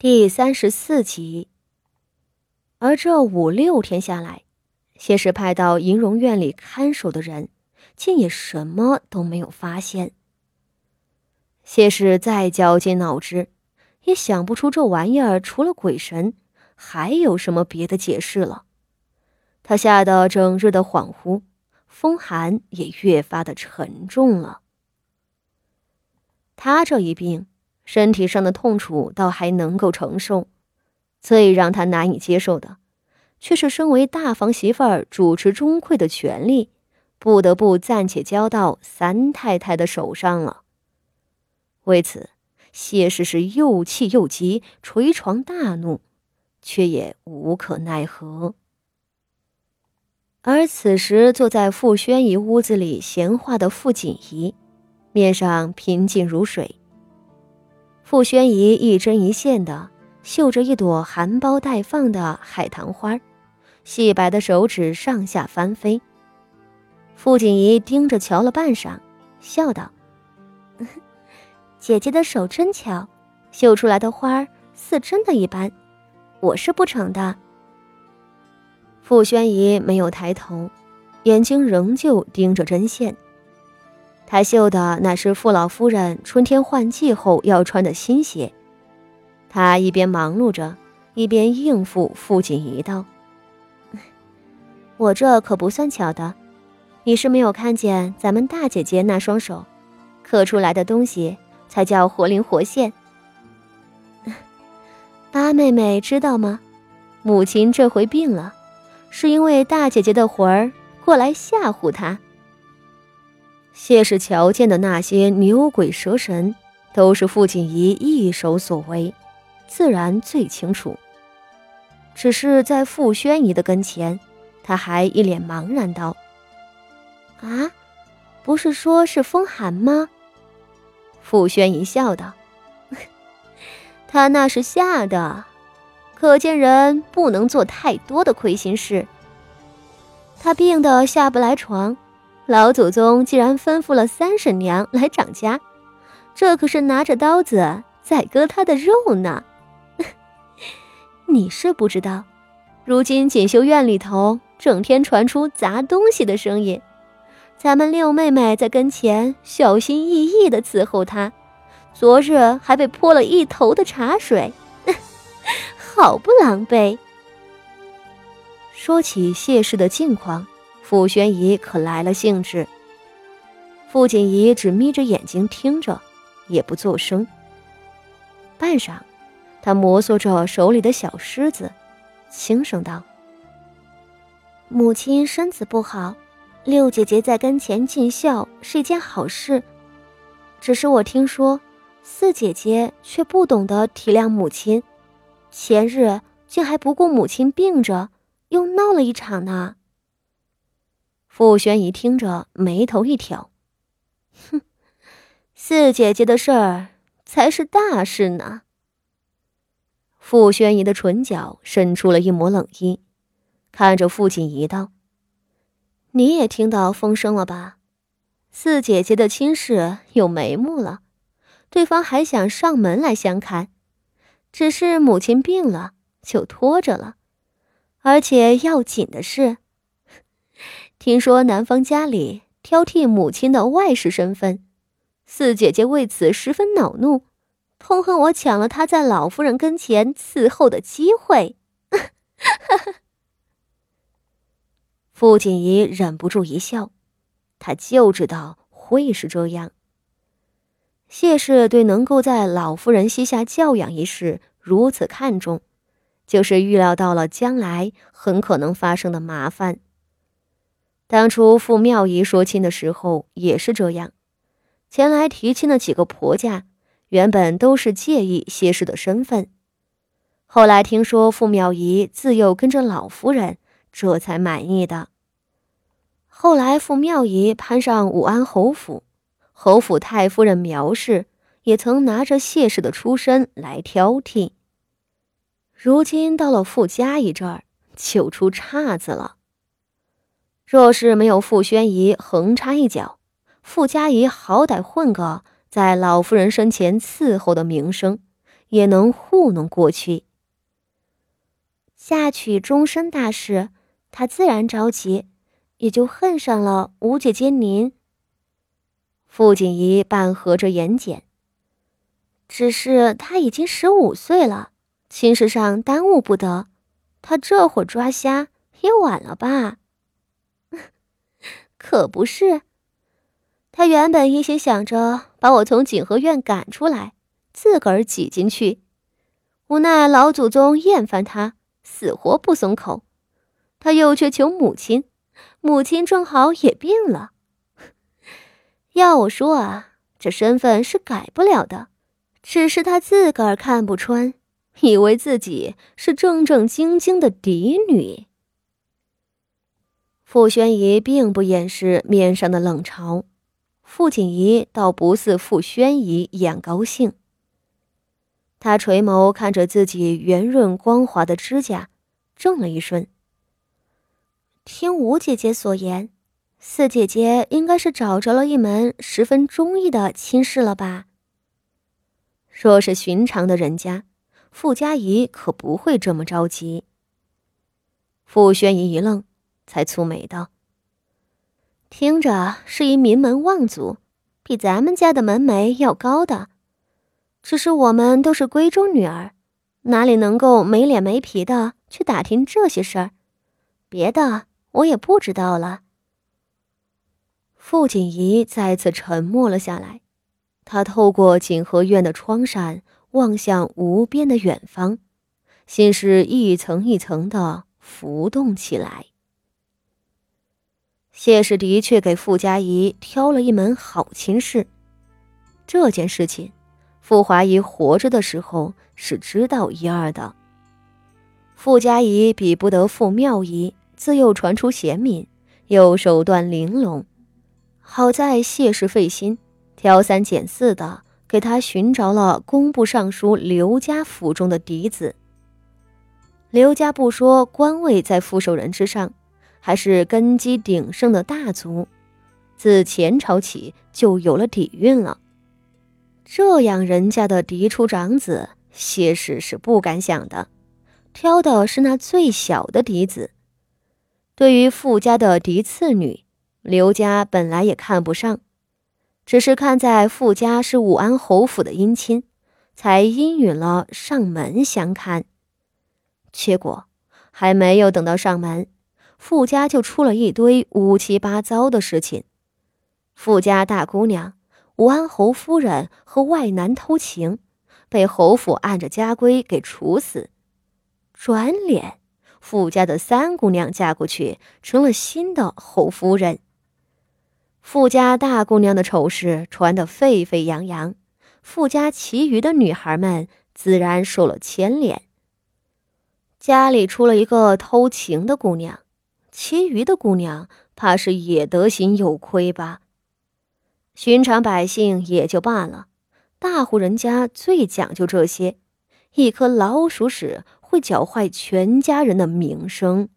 第三十四集。而这五六天下来，谢氏派到银容院里看守的人，竟也什么都没有发现。谢氏再绞尽脑汁，也想不出这玩意儿除了鬼神，还有什么别的解释了。他吓得整日的恍惚，风寒也越发的沉重了。他这一病。身体上的痛楚倒还能够承受，最让他难以接受的，却是身为大房媳妇儿主持钟馗的权利，不得不暂且交到三太太的手上了。为此，谢氏是又气又急，捶床大怒，却也无可奈何。而此时坐在傅宣仪屋子里闲话的傅锦仪，面上平静如水。傅宣仪一针一线的绣着一朵含苞待放的海棠花，细白的手指上下翻飞。傅锦仪盯着瞧了半晌，笑道：“ 姐姐的手真巧，绣出来的花似真的一般，我是不成的。”傅宣仪没有抬头，眼睛仍旧盯着针线。他绣的乃是傅老夫人春天换季后要穿的新鞋。他一边忙碌着，一边应付傅锦仪道：“我这可不算巧的，你是没有看见咱们大姐姐那双手，刻出来的东西才叫活灵活现。八妹妹知道吗？母亲这回病了，是因为大姐姐的魂儿过来吓唬她。”谢氏瞧见的那些牛鬼蛇神，都是傅锦仪一手所为，自然最清楚。只是在傅宣仪的跟前，他还一脸茫然道：“啊，不是说是风寒吗？”傅宣仪笑道：“ 他那是吓的，可见人不能做太多的亏心事。他病得下不来床。”老祖宗既然吩咐了三婶娘来掌家，这可是拿着刀子在割他的肉呢。你是不知道，如今锦绣院里头整天传出砸东西的声音，咱们六妹妹在跟前小心翼翼地伺候他，昨日还被泼了一头的茶水，好不狼狈。说起谢氏的近况。傅宣仪可来了兴致。傅锦仪只眯着眼睛听着，也不作声。半晌，他摩挲着手里的小狮子，轻声道：“母亲身子不好，六姐姐在跟前尽孝是一件好事。只是我听说，四姐姐却不懂得体谅母亲，前日竟还不顾母亲病着，又闹了一场呢。”傅宣仪听着，眉头一挑，哼，四姐姐的事儿才是大事呢。傅宣仪的唇角渗出了一抹冷意，看着傅锦仪道：“你也听到风声了吧？四姐姐的亲事有眉目了，对方还想上门来相看，只是母亲病了，就拖着了。而且要紧的是。”听说男方家里挑剔母亲的外室身份，四姐姐为此十分恼怒，痛恨我抢了她在老夫人跟前伺候的机会。傅锦仪忍不住一笑，他就知道会是这样。谢氏对能够在老夫人膝下教养一事如此看重，就是预料到了将来很可能发生的麻烦。当初傅妙仪说亲的时候也是这样，前来提亲的几个婆家原本都是介意谢氏的身份，后来听说傅妙仪自幼跟着老夫人，这才满意的。后来傅妙仪攀上武安侯府，侯府太夫人苗氏也曾拿着谢氏的出身来挑剔，如今到了傅家一阵儿，就出岔子了。若是没有傅宣仪横插一脚，傅家仪好歹混个在老夫人身前伺候的名声，也能糊弄过去。嫁娶终身大事，他自然着急，也就恨上了吴姐姐您。傅锦仪半合着眼睑，只是他已经十五岁了，亲事上耽误不得，他这会抓瞎也晚了吧？可不是，他原本一心想着把我从景和院赶出来，自个儿挤进去，无奈老祖宗厌烦他。死活不松口，他又去求母亲，母亲正好也病了。要我说啊，这身份是改不了的，只是他自个儿看不穿，以为自己是正正经经的嫡女。傅宣仪并不掩饰面上的冷嘲，傅锦仪倒不似傅宣仪一样高兴。他垂眸看着自己圆润光滑的指甲，怔了一瞬。听吴姐姐所言，四姐姐应该是找着了一门十分中意的亲事了吧？若是寻常的人家，傅家仪可不会这么着急。傅宣仪一愣，才蹙眉道：“听着是一名门望族，比咱们家的门楣要高的。”只是我们都是闺中女儿，哪里能够没脸没皮的去打听这些事儿？别的我也不知道了。傅锦仪再次沉默了下来，她透过锦和院的窗扇望向无边的远方，心是一层一层的浮动起来。谢氏的确给傅家仪挑了一门好亲事，这件事情。傅华仪活着的时候是知道一二的。傅家仪比不得傅妙仪，自幼传出贤敏，又手段玲珑。好在谢氏费心，挑三拣四的给他寻找了工部尚书刘家府中的嫡子。刘家不说官位在傅守仁之上，还是根基鼎盛的大族，自前朝起就有了底蕴了。这样人家的嫡出长子，谢氏是不敢想的，挑的是那最小的嫡子。对于傅家的嫡次女，刘家本来也看不上，只是看在傅家是武安侯府的姻亲，才应允了上门相看。结果还没有等到上门，傅家就出了一堆乌七八糟的事情。傅家大姑娘。武安侯夫人和外男偷情，被侯府按着家规给处死。转脸，傅家的三姑娘嫁过去，成了新的侯夫人。傅家大姑娘的丑事传得沸沸扬扬，傅家其余的女孩们自然受了牵连。家里出了一个偷情的姑娘，其余的姑娘怕是也得心有亏吧。寻常百姓也就罢了，大户人家最讲究这些，一颗老鼠屎会搅坏全家人的名声。